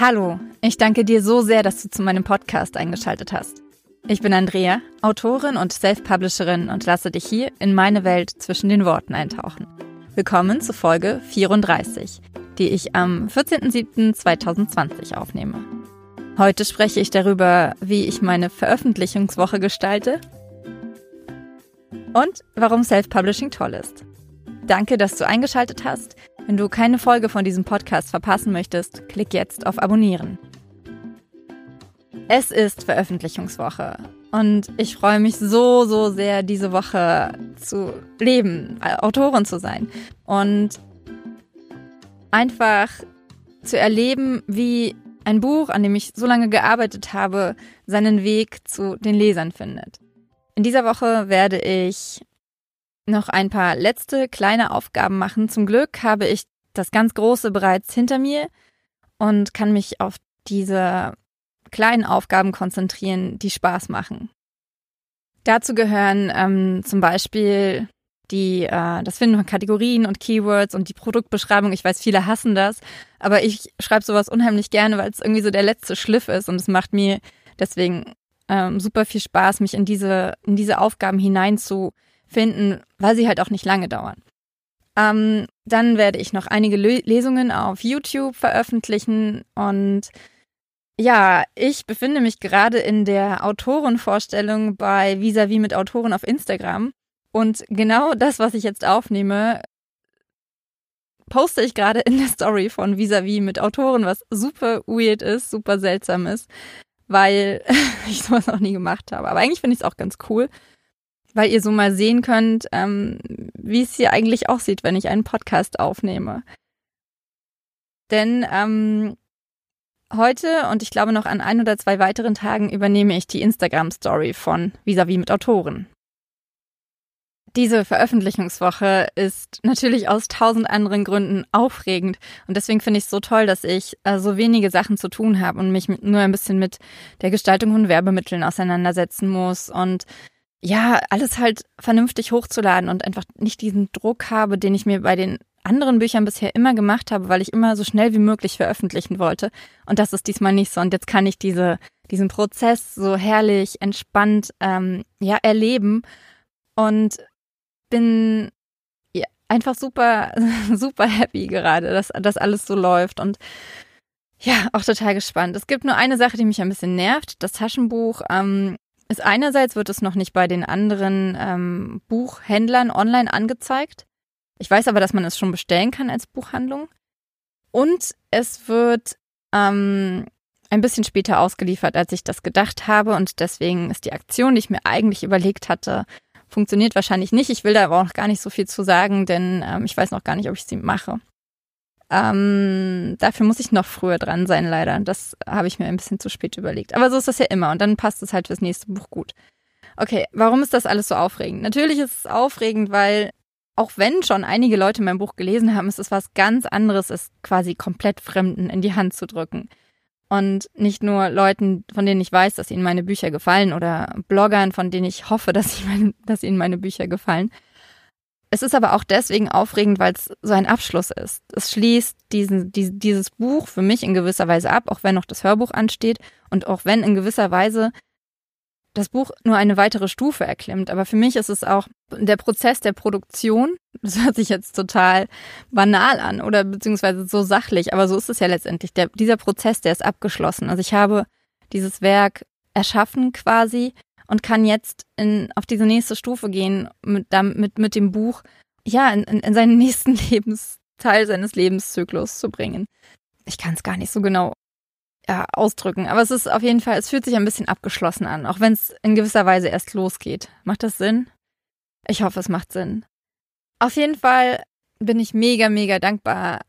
Hallo, ich danke dir so sehr, dass du zu meinem Podcast eingeschaltet hast. Ich bin Andrea, Autorin und Self-Publisherin und lasse dich hier in meine Welt zwischen den Worten eintauchen. Willkommen zu Folge 34, die ich am 14.07.2020 aufnehme. Heute spreche ich darüber, wie ich meine Veröffentlichungswoche gestalte und warum Self-Publishing toll ist. Danke, dass du eingeschaltet hast. Wenn du keine Folge von diesem Podcast verpassen möchtest, klick jetzt auf Abonnieren. Es ist Veröffentlichungswoche und ich freue mich so, so sehr, diese Woche zu leben, Autorin zu sein und einfach zu erleben, wie ein Buch, an dem ich so lange gearbeitet habe, seinen Weg zu den Lesern findet. In dieser Woche werde ich noch ein paar letzte kleine Aufgaben machen. Zum Glück habe ich das ganz Große bereits hinter mir und kann mich auf diese kleinen Aufgaben konzentrieren, die Spaß machen. Dazu gehören ähm, zum Beispiel die, äh, das Finden von Kategorien und Keywords und die Produktbeschreibung. Ich weiß, viele hassen das, aber ich schreibe sowas unheimlich gerne, weil es irgendwie so der letzte Schliff ist und es macht mir deswegen ähm, super viel Spaß, mich in diese, in diese Aufgaben hineinzu finden, weil sie halt auch nicht lange dauern. Ähm, dann werde ich noch einige Lesungen auf YouTube veröffentlichen und ja, ich befinde mich gerade in der Autorenvorstellung bei Visavi mit Autoren auf Instagram und genau das, was ich jetzt aufnehme, poste ich gerade in der Story von Visavi mit Autoren, was super weird ist, super seltsam ist, weil ich sowas noch nie gemacht habe. Aber eigentlich finde ich es auch ganz cool weil ihr so mal sehen könnt, ähm, wie es hier eigentlich aussieht, wenn ich einen Podcast aufnehme. Denn ähm, heute und ich glaube noch an ein oder zwei weiteren Tagen übernehme ich die Instagram-Story von Visavi mit Autoren. Diese Veröffentlichungswoche ist natürlich aus tausend anderen Gründen aufregend und deswegen finde ich es so toll, dass ich äh, so wenige Sachen zu tun habe und mich mit, nur ein bisschen mit der Gestaltung von Werbemitteln auseinandersetzen muss und ja, alles halt vernünftig hochzuladen und einfach nicht diesen Druck habe, den ich mir bei den anderen Büchern bisher immer gemacht habe, weil ich immer so schnell wie möglich veröffentlichen wollte. Und das ist diesmal nicht so. Und jetzt kann ich diese, diesen Prozess so herrlich, entspannt ähm, ja, erleben und bin ja, einfach super, super happy gerade, dass das alles so läuft. Und ja, auch total gespannt. Es gibt nur eine Sache, die mich ein bisschen nervt. Das Taschenbuch ähm, ist einerseits wird es noch nicht bei den anderen ähm, Buchhändlern online angezeigt. Ich weiß aber, dass man es schon bestellen kann als Buchhandlung. Und es wird ähm, ein bisschen später ausgeliefert, als ich das gedacht habe. Und deswegen ist die Aktion, die ich mir eigentlich überlegt hatte, funktioniert wahrscheinlich nicht. Ich will da aber auch noch gar nicht so viel zu sagen, denn ähm, ich weiß noch gar nicht, ob ich sie mache. Ähm, dafür muss ich noch früher dran sein, leider. Das habe ich mir ein bisschen zu spät überlegt. Aber so ist das ja immer und dann passt es halt fürs nächste Buch gut. Okay, warum ist das alles so aufregend? Natürlich ist es aufregend, weil auch wenn schon einige Leute mein Buch gelesen haben, ist es was ganz anderes, es quasi komplett Fremden in die Hand zu drücken. Und nicht nur Leuten, von denen ich weiß, dass ihnen meine Bücher gefallen oder Bloggern, von denen ich hoffe, dass, meine, dass ihnen meine Bücher gefallen, es ist aber auch deswegen aufregend, weil es so ein Abschluss ist. Es schließt diesen, die, dieses Buch für mich in gewisser Weise ab, auch wenn noch das Hörbuch ansteht und auch wenn in gewisser Weise das Buch nur eine weitere Stufe erklimmt. Aber für mich ist es auch der Prozess der Produktion. Das hört sich jetzt total banal an oder beziehungsweise so sachlich, aber so ist es ja letztendlich. Der, dieser Prozess, der ist abgeschlossen. Also ich habe dieses Werk erschaffen quasi und kann jetzt in, auf diese nächste Stufe gehen mit, mit, mit dem Buch, ja, in, in seinen nächsten Lebensteil seines Lebenszyklus zu bringen. Ich kann es gar nicht so genau ja, ausdrücken, aber es ist auf jeden Fall, es fühlt sich ein bisschen abgeschlossen an, auch wenn es in gewisser Weise erst losgeht. Macht das Sinn? Ich hoffe, es macht Sinn. Auf jeden Fall bin ich mega, mega dankbar,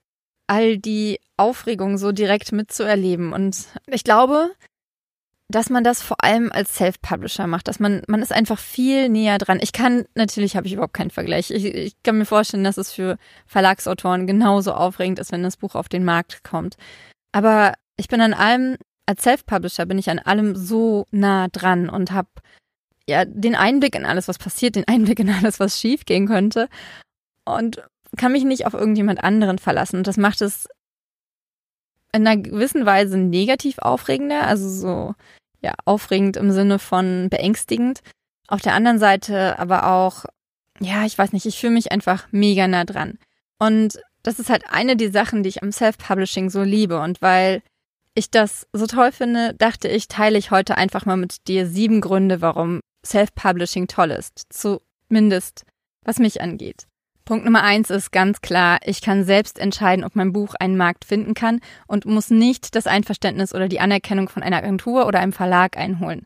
all die Aufregung so direkt mitzuerleben. Und ich glaube, dass man das vor allem als Self-Publisher macht, dass man, man ist einfach viel näher dran. Ich kann, natürlich habe ich überhaupt keinen Vergleich. Ich, ich kann mir vorstellen, dass es für Verlagsautoren genauso aufregend ist, wenn das Buch auf den Markt kommt. Aber ich bin an allem, als Self-Publisher bin ich an allem so nah dran und habe ja den Einblick in alles, was passiert, den Einblick in alles, was schief gehen könnte und kann mich nicht auf irgendjemand anderen verlassen. Und das macht es in einer gewissen Weise negativ aufregender, also so, ja, aufregend im Sinne von beängstigend. Auf der anderen Seite aber auch, ja, ich weiß nicht, ich fühle mich einfach mega nah dran. Und das ist halt eine der Sachen, die ich am Self-Publishing so liebe. Und weil ich das so toll finde, dachte ich, teile ich heute einfach mal mit dir sieben Gründe, warum Self-Publishing toll ist. Zumindest, was mich angeht. Punkt Nummer eins ist ganz klar, ich kann selbst entscheiden, ob mein Buch einen Markt finden kann und muss nicht das Einverständnis oder die Anerkennung von einer Agentur oder einem Verlag einholen.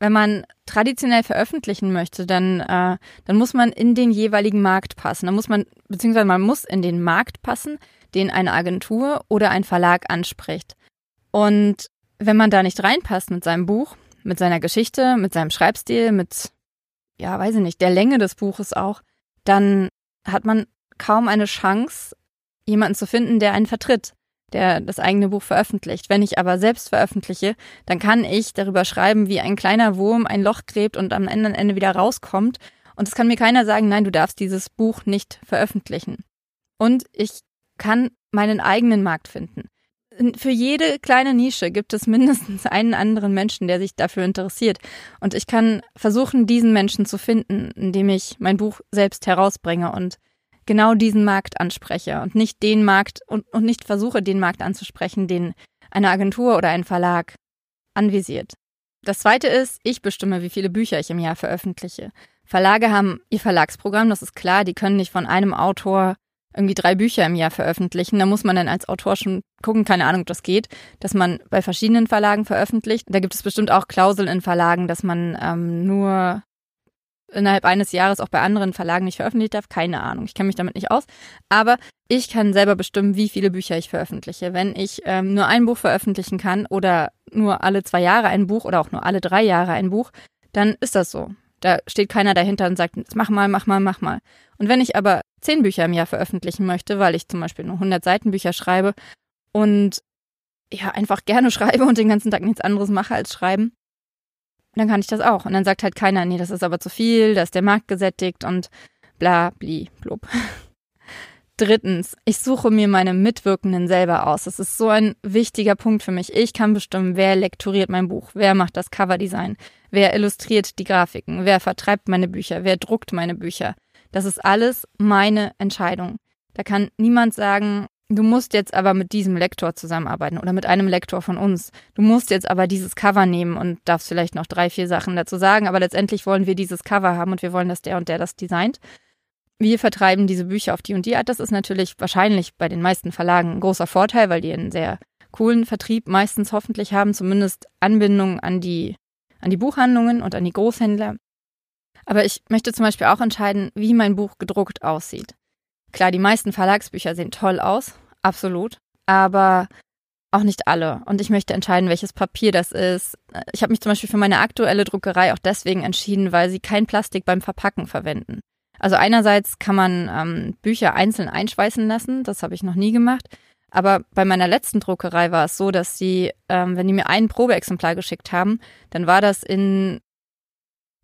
Wenn man traditionell veröffentlichen möchte, dann, äh, dann muss man in den jeweiligen Markt passen. Dann muss man, beziehungsweise man muss in den Markt passen, den eine Agentur oder ein Verlag anspricht. Und wenn man da nicht reinpasst mit seinem Buch, mit seiner Geschichte, mit seinem Schreibstil, mit, ja, weiß ich nicht, der Länge des Buches auch, dann hat man kaum eine Chance, jemanden zu finden, der einen vertritt, der das eigene Buch veröffentlicht. Wenn ich aber selbst veröffentliche, dann kann ich darüber schreiben, wie ein kleiner Wurm ein Loch gräbt und am Ende wieder rauskommt. Und es kann mir keiner sagen, nein, du darfst dieses Buch nicht veröffentlichen. Und ich kann meinen eigenen Markt finden. Für jede kleine Nische gibt es mindestens einen anderen Menschen, der sich dafür interessiert. Und ich kann versuchen, diesen Menschen zu finden, indem ich mein Buch selbst herausbringe und genau diesen Markt anspreche und nicht den Markt und, und nicht versuche, den Markt anzusprechen, den eine Agentur oder ein Verlag anvisiert. Das zweite ist, ich bestimme, wie viele Bücher ich im Jahr veröffentliche. Verlage haben ihr Verlagsprogramm, das ist klar, die können nicht von einem Autor irgendwie drei Bücher im Jahr veröffentlichen. Da muss man dann als Autor schon gucken, keine Ahnung, ob das geht, dass man bei verschiedenen Verlagen veröffentlicht. Da gibt es bestimmt auch Klauseln in Verlagen, dass man ähm, nur innerhalb eines Jahres auch bei anderen Verlagen nicht veröffentlicht darf. Keine Ahnung, ich kenne mich damit nicht aus. Aber ich kann selber bestimmen, wie viele Bücher ich veröffentliche. Wenn ich ähm, nur ein Buch veröffentlichen kann oder nur alle zwei Jahre ein Buch oder auch nur alle drei Jahre ein Buch, dann ist das so. Da steht keiner dahinter und sagt, mach mal, mach mal, mach mal. Und wenn ich aber zehn Bücher im Jahr veröffentlichen möchte, weil ich zum Beispiel nur 100 Seitenbücher schreibe und ja, einfach gerne schreibe und den ganzen Tag nichts anderes mache als schreiben, dann kann ich das auch. Und dann sagt halt keiner, nee, das ist aber zu viel, da ist der Markt gesättigt und bla, bli, blub. Drittens, ich suche mir meine Mitwirkenden selber aus. Das ist so ein wichtiger Punkt für mich. Ich kann bestimmen, wer lektoriert mein Buch, wer macht das Coverdesign, wer illustriert die Grafiken, wer vertreibt meine Bücher, wer druckt meine Bücher. Das ist alles meine Entscheidung. Da kann niemand sagen, du musst jetzt aber mit diesem Lektor zusammenarbeiten oder mit einem Lektor von uns. Du musst jetzt aber dieses Cover nehmen und darfst vielleicht noch drei, vier Sachen dazu sagen, aber letztendlich wollen wir dieses Cover haben und wir wollen, dass der und der das designt. Wir vertreiben diese Bücher auf die und die Art. Das ist natürlich wahrscheinlich bei den meisten Verlagen ein großer Vorteil, weil die einen sehr coolen Vertrieb meistens hoffentlich haben, zumindest Anbindung an die, an die Buchhandlungen und an die Großhändler. Aber ich möchte zum Beispiel auch entscheiden, wie mein Buch gedruckt aussieht. Klar, die meisten Verlagsbücher sehen toll aus, absolut, aber auch nicht alle. Und ich möchte entscheiden, welches Papier das ist. Ich habe mich zum Beispiel für meine aktuelle Druckerei auch deswegen entschieden, weil sie kein Plastik beim Verpacken verwenden. Also einerseits kann man ähm, Bücher einzeln einschweißen lassen, das habe ich noch nie gemacht. Aber bei meiner letzten Druckerei war es so, dass sie, ähm, wenn die mir ein Probeexemplar geschickt haben, dann war das in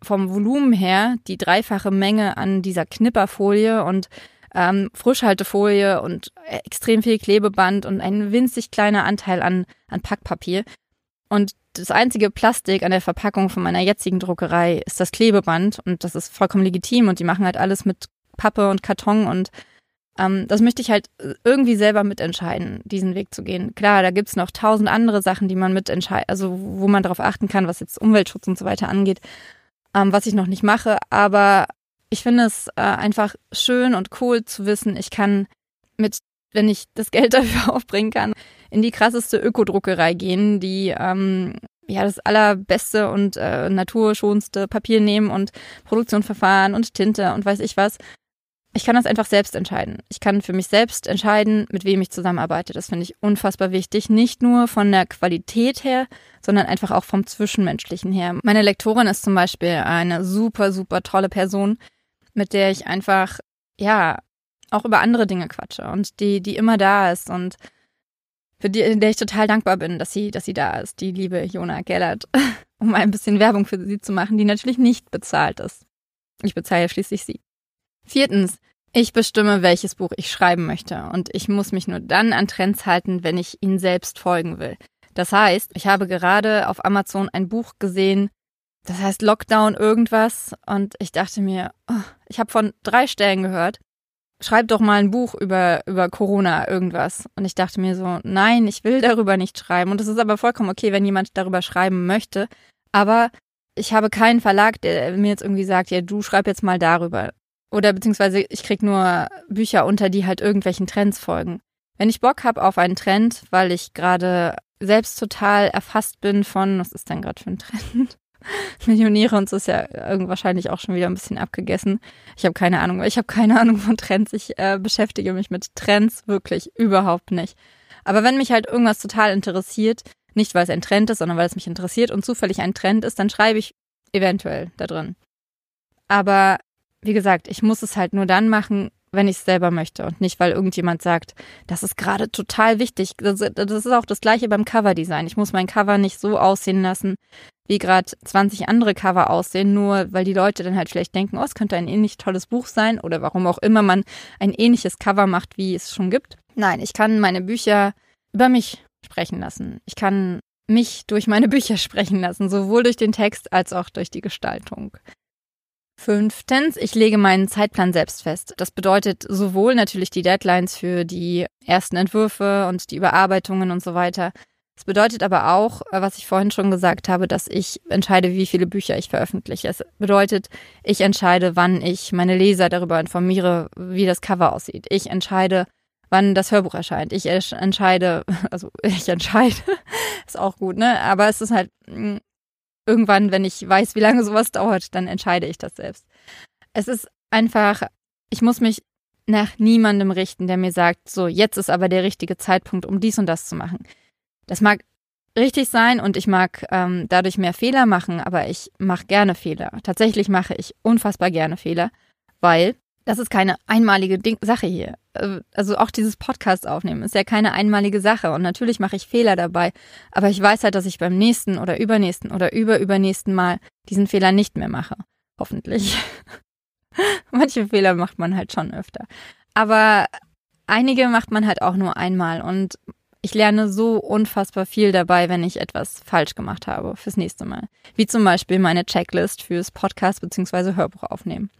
vom Volumen her die dreifache Menge an dieser Knipperfolie und ähm, Frischhaltefolie und extrem viel Klebeband und ein winzig kleiner Anteil an, an Packpapier. Und das einzige Plastik an der Verpackung von meiner jetzigen Druckerei ist das Klebeband und das ist vollkommen legitim und die machen halt alles mit Pappe und Karton und ähm, das möchte ich halt irgendwie selber mitentscheiden, diesen Weg zu gehen. Klar, da gibt's noch tausend andere Sachen, die man mitentscheidet, also wo man darauf achten kann, was jetzt Umweltschutz und so weiter angeht, ähm, was ich noch nicht mache, aber ich finde es äh, einfach schön und cool zu wissen, ich kann mit, wenn ich das Geld dafür aufbringen kann, in die krasseste Ökodruckerei gehen, die ähm, ja das allerbeste und äh, naturschonendste Papier nehmen und Produktionsverfahren und Tinte und weiß ich was. Ich kann das einfach selbst entscheiden. Ich kann für mich selbst entscheiden, mit wem ich zusammenarbeite. Das finde ich unfassbar wichtig. Nicht nur von der Qualität her, sondern einfach auch vom Zwischenmenschlichen her. Meine Lektorin ist zum Beispiel eine super, super tolle Person, mit der ich einfach, ja, auch über andere Dinge quatsche und die, die immer da ist und für die, der ich total dankbar bin, dass sie, dass sie da ist, die liebe Jona Gellert, um ein bisschen Werbung für sie zu machen, die natürlich nicht bezahlt ist. Ich bezahle schließlich sie. Viertens, Ich bestimme, welches Buch ich schreiben möchte und ich muss mich nur dann an Trends halten, wenn ich ihnen selbst folgen will. Das heißt, ich habe gerade auf Amazon ein Buch gesehen, das heißt Lockdown irgendwas und ich dachte mir, oh, ich habe von drei Stellen gehört, schreib doch mal ein Buch über, über Corona irgendwas. Und ich dachte mir so, nein, ich will darüber nicht schreiben. Und es ist aber vollkommen okay, wenn jemand darüber schreiben möchte. Aber ich habe keinen Verlag, der mir jetzt irgendwie sagt, ja, du schreib jetzt mal darüber. Oder beziehungsweise ich krieg nur Bücher unter, die halt irgendwelchen Trends folgen. Wenn ich Bock habe auf einen Trend, weil ich gerade selbst total erfasst bin von, was ist denn gerade für ein Trend? Millionäre und so ist ja wahrscheinlich auch schon wieder ein bisschen abgegessen. Ich habe keine Ahnung, ich habe keine Ahnung von Trends. Ich äh, beschäftige mich mit Trends wirklich überhaupt nicht. Aber wenn mich halt irgendwas total interessiert, nicht weil es ein Trend ist, sondern weil es mich interessiert und zufällig ein Trend ist, dann schreibe ich eventuell da drin. Aber wie gesagt, ich muss es halt nur dann machen, wenn ich es selber möchte und nicht, weil irgendjemand sagt, das ist gerade total wichtig. Das, das, ist auch das gleiche beim Coverdesign. Ich muss mein Cover nicht so aussehen lassen, wie gerade 20 andere Cover aussehen, nur weil die Leute dann halt vielleicht denken, oh, es könnte ein ähnlich tolles Buch sein oder warum auch immer man ein ähnliches Cover macht, wie es schon gibt. Nein, ich kann meine Bücher über mich sprechen lassen. Ich kann mich durch meine Bücher sprechen lassen, sowohl durch den Text als auch durch die Gestaltung. Fünftens, ich lege meinen Zeitplan selbst fest. Das bedeutet sowohl natürlich die Deadlines für die ersten Entwürfe und die Überarbeitungen und so weiter. Es bedeutet aber auch, was ich vorhin schon gesagt habe, dass ich entscheide, wie viele Bücher ich veröffentliche. Es bedeutet, ich entscheide, wann ich meine Leser darüber informiere, wie das Cover aussieht. Ich entscheide, wann das Hörbuch erscheint. Ich entscheide, also ich entscheide, ist auch gut, ne? Aber es ist halt hm, irgendwann, wenn ich weiß, wie lange sowas dauert, dann entscheide ich das selbst. Es ist einfach, ich muss mich nach niemandem richten, der mir sagt, so, jetzt ist aber der richtige Zeitpunkt, um dies und das zu machen. Das mag richtig sein und ich mag ähm, dadurch mehr Fehler machen, aber ich mache gerne Fehler. Tatsächlich mache ich unfassbar gerne Fehler, weil das ist keine einmalige Ding Sache hier. Äh, also auch dieses Podcast aufnehmen ist ja keine einmalige Sache und natürlich mache ich Fehler dabei, aber ich weiß halt, dass ich beim nächsten oder übernächsten oder überübernächsten Mal diesen Fehler nicht mehr mache. Hoffentlich. Manche Fehler macht man halt schon öfter. Aber einige macht man halt auch nur einmal und ich lerne so unfassbar viel dabei, wenn ich etwas falsch gemacht habe fürs nächste Mal. Wie zum Beispiel meine Checklist fürs Podcast bzw. Hörbuch aufnehmen.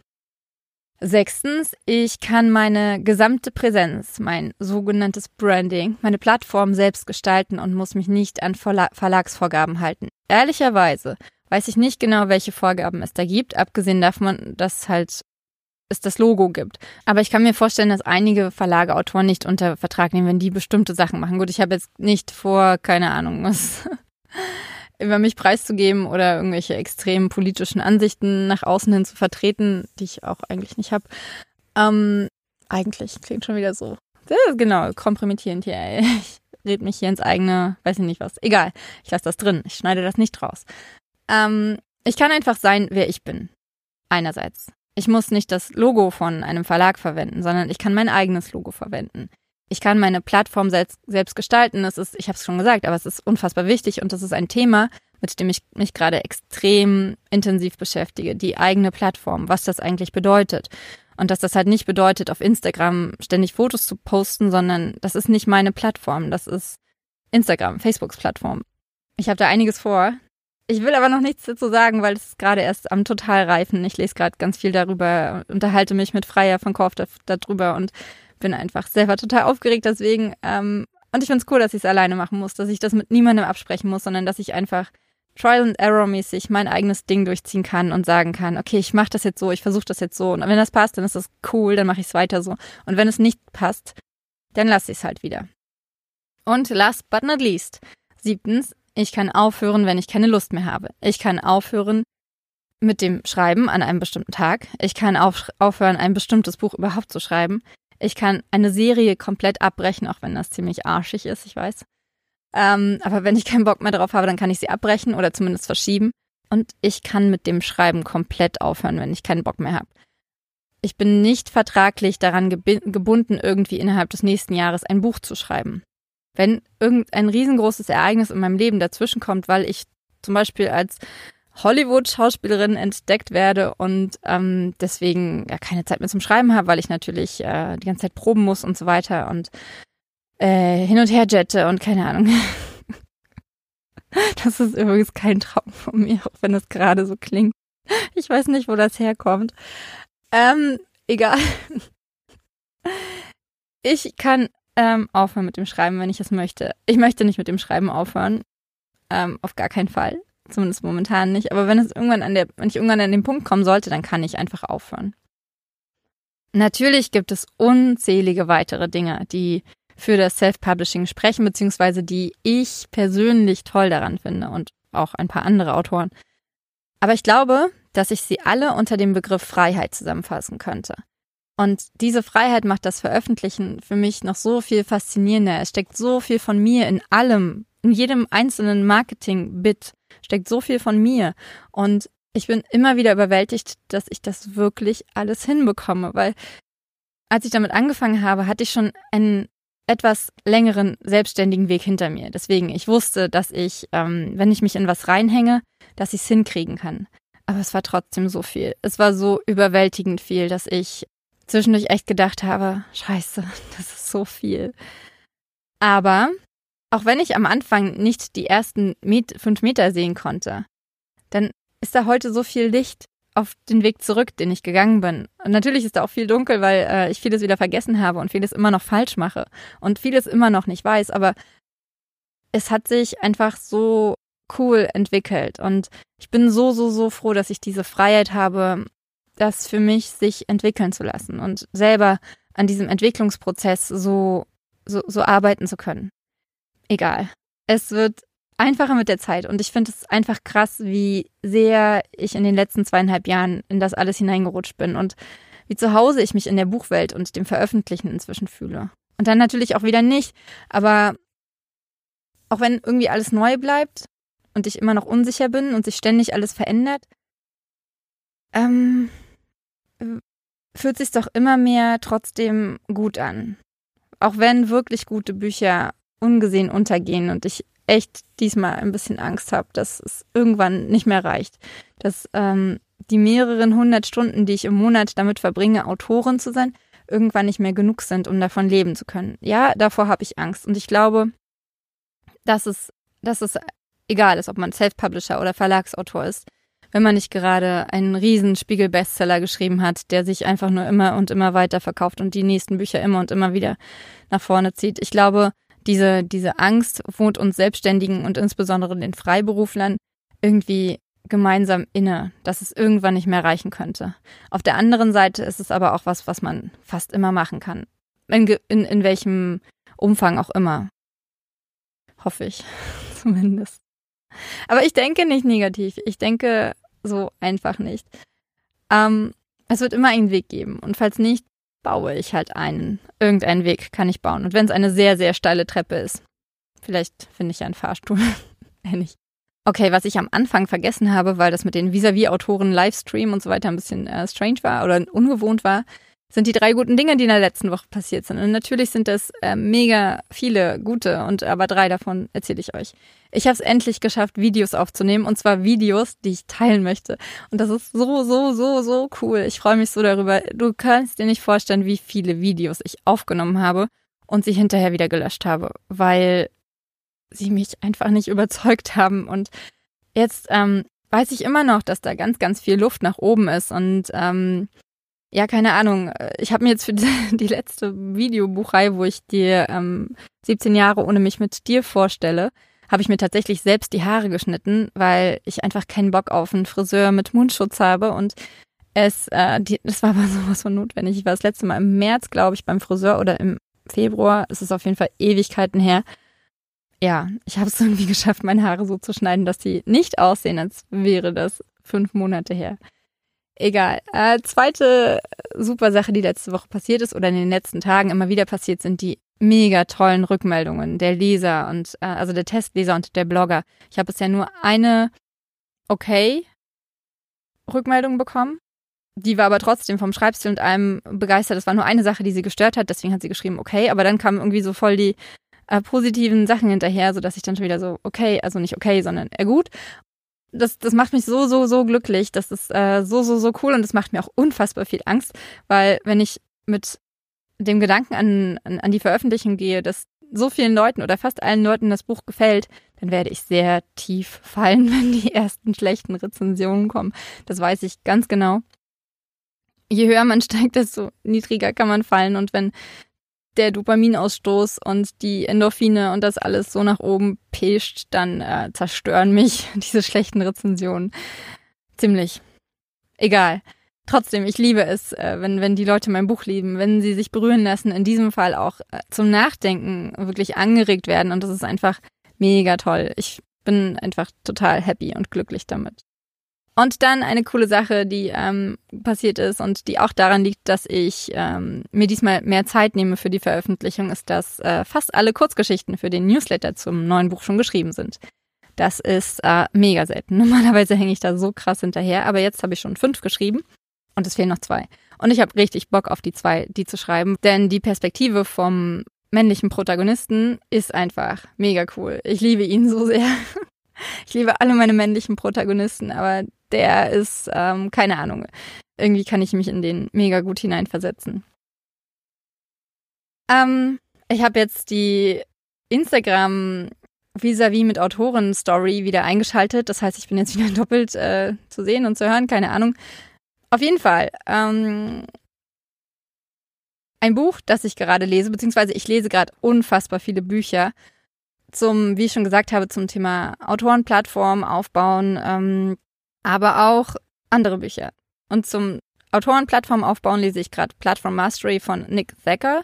Sechstens, ich kann meine gesamte Präsenz, mein sogenanntes Branding, meine Plattform selbst gestalten und muss mich nicht an Verlagsvorgaben halten. Ehrlicherweise weiß ich nicht genau, welche Vorgaben es da gibt, abgesehen davon, dass halt es das Logo gibt. Aber ich kann mir vorstellen, dass einige Verlage Autoren nicht unter Vertrag nehmen, wenn die bestimmte Sachen machen. Gut, ich habe jetzt nicht vor, keine Ahnung, was über mich preiszugeben oder irgendwelche extremen politischen Ansichten nach außen hin zu vertreten, die ich auch eigentlich nicht habe. Ähm, eigentlich klingt schon wieder so. Genau, kompromittierend hier. Ey. Ich red mich hier ins eigene, weiß ich nicht was. Egal, ich lasse das drin. Ich schneide das nicht raus. Ähm, ich kann einfach sein, wer ich bin. Einerseits. Ich muss nicht das Logo von einem Verlag verwenden, sondern ich kann mein eigenes Logo verwenden ich kann meine Plattform selbst, selbst gestalten. Das ist, ich habe es schon gesagt, aber es ist unfassbar wichtig und das ist ein Thema, mit dem ich mich gerade extrem intensiv beschäftige. Die eigene Plattform, was das eigentlich bedeutet. Und dass das halt nicht bedeutet, auf Instagram ständig Fotos zu posten, sondern das ist nicht meine Plattform. Das ist Instagram, Facebooks Plattform. Ich habe da einiges vor. Ich will aber noch nichts dazu sagen, weil es ist gerade erst am total reifen. Ich lese gerade ganz viel darüber, unterhalte mich mit Freier von Korf darüber und bin einfach selber total aufgeregt deswegen. Ähm, und ich finde es cool, dass ich es alleine machen muss, dass ich das mit niemandem absprechen muss, sondern dass ich einfach Trial and Error mäßig mein eigenes Ding durchziehen kann und sagen kann, okay, ich mache das jetzt so, ich versuche das jetzt so. Und wenn das passt, dann ist das cool, dann mache ich es weiter so. Und wenn es nicht passt, dann lasse ich es halt wieder. Und last but not least, siebtens, ich kann aufhören, wenn ich keine Lust mehr habe. Ich kann aufhören mit dem Schreiben an einem bestimmten Tag. Ich kann auf, aufhören, ein bestimmtes Buch überhaupt zu schreiben. Ich kann eine Serie komplett abbrechen, auch wenn das ziemlich arschig ist, ich weiß. Ähm, aber wenn ich keinen Bock mehr drauf habe, dann kann ich sie abbrechen oder zumindest verschieben. Und ich kann mit dem Schreiben komplett aufhören, wenn ich keinen Bock mehr habe. Ich bin nicht vertraglich daran gebunden, irgendwie innerhalb des nächsten Jahres ein Buch zu schreiben. Wenn irgendein riesengroßes Ereignis in meinem Leben dazwischenkommt, weil ich zum Beispiel als Hollywood-Schauspielerin entdeckt werde und ähm, deswegen ja keine Zeit mehr zum Schreiben habe, weil ich natürlich äh, die ganze Zeit proben muss und so weiter und äh, hin und her jette und keine Ahnung. das ist übrigens kein Traum von mir, auch wenn es gerade so klingt. Ich weiß nicht, wo das herkommt. Ähm, egal. Ich kann ähm, aufhören mit dem Schreiben, wenn ich es möchte. Ich möchte nicht mit dem Schreiben aufhören. Ähm, auf gar keinen Fall. Zumindest momentan nicht. Aber wenn es irgendwann an der, wenn ich irgendwann an den Punkt kommen sollte, dann kann ich einfach aufhören. Natürlich gibt es unzählige weitere Dinge, die für das Self-Publishing sprechen, beziehungsweise die ich persönlich toll daran finde und auch ein paar andere Autoren. Aber ich glaube, dass ich sie alle unter dem Begriff Freiheit zusammenfassen könnte. Und diese Freiheit macht das Veröffentlichen für mich noch so viel faszinierender. Es steckt so viel von mir in allem, in jedem einzelnen Marketing-Bit steckt so viel von mir. Und ich bin immer wieder überwältigt, dass ich das wirklich alles hinbekomme, weil als ich damit angefangen habe, hatte ich schon einen etwas längeren selbstständigen Weg hinter mir. Deswegen, ich wusste, dass ich, ähm, wenn ich mich in was reinhänge, dass ich es hinkriegen kann. Aber es war trotzdem so viel. Es war so überwältigend viel, dass ich zwischendurch echt gedacht habe, scheiße, das ist so viel. Aber auch wenn ich am Anfang nicht die ersten Met fünf Meter sehen konnte, dann ist da heute so viel Licht auf den Weg zurück, den ich gegangen bin. Und natürlich ist da auch viel dunkel, weil äh, ich vieles wieder vergessen habe und vieles immer noch falsch mache und vieles immer noch nicht weiß. Aber es hat sich einfach so cool entwickelt. Und ich bin so, so, so froh, dass ich diese Freiheit habe, das für mich sich entwickeln zu lassen und selber an diesem Entwicklungsprozess so, so, so arbeiten zu können. Egal. Es wird einfacher mit der Zeit. Und ich finde es einfach krass, wie sehr ich in den letzten zweieinhalb Jahren in das alles hineingerutscht bin und wie zu Hause ich mich in der Buchwelt und dem Veröffentlichen inzwischen fühle. Und dann natürlich auch wieder nicht. Aber auch wenn irgendwie alles neu bleibt und ich immer noch unsicher bin und sich ständig alles verändert, ähm, fühlt sich doch immer mehr trotzdem gut an. Auch wenn wirklich gute Bücher ungesehen untergehen und ich echt diesmal ein bisschen Angst habe, dass es irgendwann nicht mehr reicht. Dass ähm, die mehreren hundert Stunden, die ich im Monat damit verbringe, Autorin zu sein, irgendwann nicht mehr genug sind, um davon leben zu können. Ja, davor habe ich Angst. Und ich glaube, dass es, dass es egal ist, ob man Self-Publisher oder Verlagsautor ist, wenn man nicht gerade einen riesen Spiegel-Bestseller geschrieben hat, der sich einfach nur immer und immer weiter verkauft und die nächsten Bücher immer und immer wieder nach vorne zieht. Ich glaube, diese, diese Angst wohnt uns Selbstständigen und insbesondere den Freiberuflern irgendwie gemeinsam inne, dass es irgendwann nicht mehr reichen könnte. Auf der anderen Seite ist es aber auch was, was man fast immer machen kann. In, in, in welchem Umfang auch immer. Hoffe ich zumindest. Aber ich denke nicht negativ. Ich denke so einfach nicht. Ähm, es wird immer einen Weg geben. Und falls nicht, baue ich halt einen. Irgendeinen Weg kann ich bauen. Und wenn es eine sehr, sehr steile Treppe ist, vielleicht finde ich einen Fahrstuhl. Ähnlich. Okay, was ich am Anfang vergessen habe, weil das mit den Vis-a-vis-Autoren Livestream und so weiter ein bisschen äh, strange war oder ungewohnt war, sind die drei guten Dinge, die in der letzten Woche passiert sind. Und natürlich sind das äh, mega viele gute und aber drei davon erzähle ich euch. Ich habe es endlich geschafft, Videos aufzunehmen und zwar Videos, die ich teilen möchte. Und das ist so, so, so, so cool. Ich freue mich so darüber. Du kannst dir nicht vorstellen, wie viele Videos ich aufgenommen habe und sie hinterher wieder gelöscht habe, weil sie mich einfach nicht überzeugt haben. Und jetzt ähm, weiß ich immer noch, dass da ganz, ganz viel Luft nach oben ist und ähm, ja, keine Ahnung. Ich habe mir jetzt für die, letzte Videobuchreihe, wo ich dir ähm, 17 Jahre ohne mich mit dir vorstelle, habe ich mir tatsächlich selbst die Haare geschnitten, weil ich einfach keinen Bock auf einen Friseur mit Mundschutz habe und es, äh, die, das war aber sowas von notwendig. Ich war das letzte Mal im März, glaube ich, beim Friseur oder im Februar. Es ist auf jeden Fall Ewigkeiten her. Ja, ich habe es irgendwie geschafft, meine Haare so zu schneiden, dass sie nicht aussehen, als wäre das fünf Monate her. Egal. Äh, zweite super Sache, die letzte Woche passiert ist oder in den letzten Tagen immer wieder passiert, sind die mega tollen Rückmeldungen der Leser und äh, also der Testleser und der Blogger. Ich habe bisher nur eine okay Rückmeldung bekommen. Die war aber trotzdem vom Schreibstil und allem begeistert. Das war nur eine Sache, die sie gestört hat, deswegen hat sie geschrieben, okay, aber dann kamen irgendwie so voll die äh, positiven Sachen hinterher, sodass ich dann schon wieder so, okay, also nicht okay, sondern eher gut. Das, das macht mich so, so, so glücklich. Das ist äh, so, so, so cool und das macht mir auch unfassbar viel Angst, weil wenn ich mit dem Gedanken an, an, an die Veröffentlichung gehe, dass so vielen Leuten oder fast allen Leuten das Buch gefällt, dann werde ich sehr tief fallen, wenn die ersten schlechten Rezensionen kommen. Das weiß ich ganz genau. Je höher man steigt, desto niedriger kann man fallen. Und wenn der Dopaminausstoß und die Endorphine und das alles so nach oben pescht, dann äh, zerstören mich diese schlechten Rezensionen ziemlich. Egal. Trotzdem, ich liebe es, äh, wenn, wenn die Leute mein Buch lieben, wenn sie sich berühren lassen, in diesem Fall auch äh, zum Nachdenken wirklich angeregt werden. Und das ist einfach mega toll. Ich bin einfach total happy und glücklich damit. Und dann eine coole Sache, die ähm, passiert ist und die auch daran liegt, dass ich ähm, mir diesmal mehr Zeit nehme für die Veröffentlichung, ist, dass äh, fast alle Kurzgeschichten für den Newsletter zum neuen Buch schon geschrieben sind. Das ist äh, mega selten. Normalerweise hänge ich da so krass hinterher, aber jetzt habe ich schon fünf geschrieben und es fehlen noch zwei. Und ich habe richtig Bock auf die zwei, die zu schreiben, denn die Perspektive vom männlichen Protagonisten ist einfach mega cool. Ich liebe ihn so sehr. Ich liebe alle meine männlichen Protagonisten, aber der ist, ähm, keine Ahnung. Irgendwie kann ich mich in den mega gut hineinversetzen. Ähm, ich habe jetzt die Instagram vis-à-vis mit Autoren Story wieder eingeschaltet. Das heißt, ich bin jetzt wieder doppelt äh, zu sehen und zu hören, keine Ahnung. Auf jeden Fall. Ähm, ein Buch, das ich gerade lese, beziehungsweise ich lese gerade unfassbar viele Bücher zum, wie ich schon gesagt habe, zum Thema Autorenplattform aufbauen, ähm, aber auch andere Bücher. Und zum Autorenplattform aufbauen lese ich gerade Platform Mastery von Nick Thacker.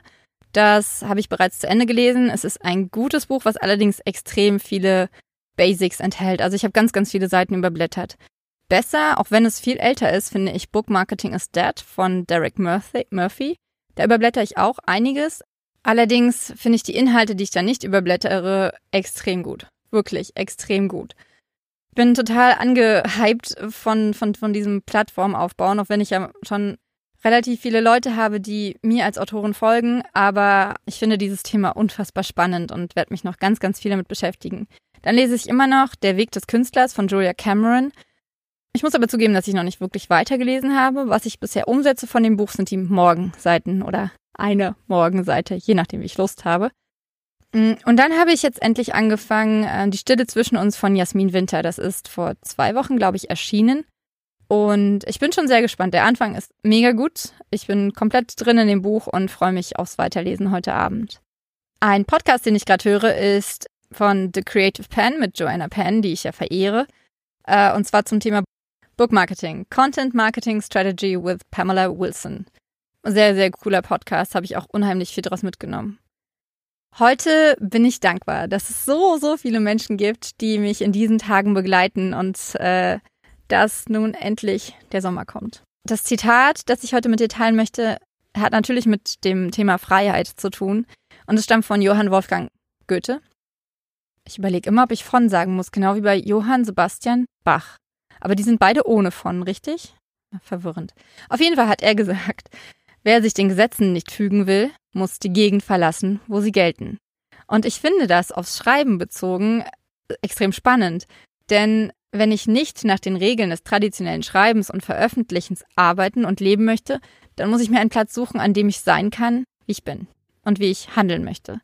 Das habe ich bereits zu Ende gelesen. Es ist ein gutes Buch, was allerdings extrem viele Basics enthält. Also ich habe ganz, ganz viele Seiten überblättert. Besser, auch wenn es viel älter ist, finde ich Book Marketing is Dead von Derek Murphy. Da überblätter ich auch einiges. Allerdings finde ich die Inhalte, die ich da nicht überblättere, extrem gut. Wirklich extrem gut bin total angehypt von, von, von diesem Plattformaufbauen, auch wenn ich ja schon relativ viele Leute habe, die mir als Autorin folgen, aber ich finde dieses Thema unfassbar spannend und werde mich noch ganz, ganz viel damit beschäftigen. Dann lese ich immer noch Der Weg des Künstlers von Julia Cameron. Ich muss aber zugeben, dass ich noch nicht wirklich weitergelesen habe. Was ich bisher umsetze von dem Buch sind die Morgenseiten oder eine Morgenseite, je nachdem, wie ich Lust habe. Mm, und dann habe ich jetzt endlich angefangen, äh, die Stille zwischen uns von Jasmin Winter. Das ist vor zwei Wochen, glaube ich, erschienen. Und ich bin schon sehr gespannt. Der Anfang ist mega gut. Ich bin komplett drin in dem Buch und freue mich aufs Weiterlesen heute Abend. Ein Podcast, den ich gerade höre, ist von The Creative Pen mit Joanna Penn, die ich ja verehre. Äh, und zwar zum Thema Book Marketing, Content Marketing Strategy with Pamela Wilson. Sehr, sehr cooler Podcast, habe ich auch unheimlich viel draus mitgenommen. Heute bin ich dankbar, dass es so, so viele Menschen gibt, die mich in diesen Tagen begleiten und äh, dass nun endlich der Sommer kommt. Das Zitat, das ich heute mit dir teilen möchte, hat natürlich mit dem Thema Freiheit zu tun und es stammt von Johann Wolfgang Goethe. Ich überlege immer, ob ich von sagen muss, genau wie bei Johann Sebastian Bach. Aber die sind beide ohne von, richtig? Verwirrend. Auf jeden Fall hat er gesagt, wer sich den Gesetzen nicht fügen will, muss die Gegend verlassen, wo sie gelten. Und ich finde das aufs Schreiben bezogen extrem spannend, denn wenn ich nicht nach den Regeln des traditionellen Schreibens und Veröffentlichens arbeiten und leben möchte, dann muss ich mir einen Platz suchen, an dem ich sein kann, wie ich bin und wie ich handeln möchte.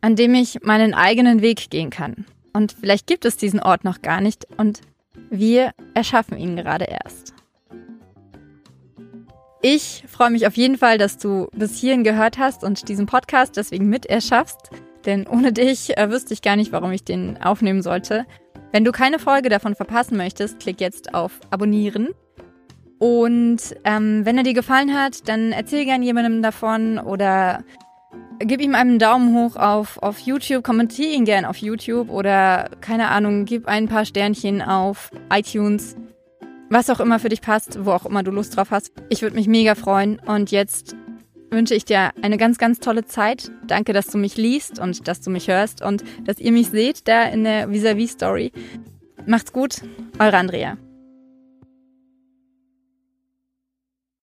An dem ich meinen eigenen Weg gehen kann. Und vielleicht gibt es diesen Ort noch gar nicht und wir erschaffen ihn gerade erst. Ich freue mich auf jeden Fall, dass du bis hierhin gehört hast und diesen Podcast deswegen mit erschaffst. Denn ohne dich äh, wüsste ich gar nicht, warum ich den aufnehmen sollte. Wenn du keine Folge davon verpassen möchtest, klick jetzt auf Abonnieren. Und ähm, wenn er dir gefallen hat, dann erzähl gern jemandem davon oder gib ihm einen Daumen hoch auf, auf YouTube, kommentier ihn gern auf YouTube oder keine Ahnung, gib ein paar Sternchen auf iTunes was auch immer für dich passt, wo auch immer du Lust drauf hast. Ich würde mich mega freuen. Und jetzt wünsche ich dir eine ganz, ganz tolle Zeit. Danke, dass du mich liest und dass du mich hörst und dass ihr mich seht da in der Vis-a-vis Story. Macht's gut, eure Andrea.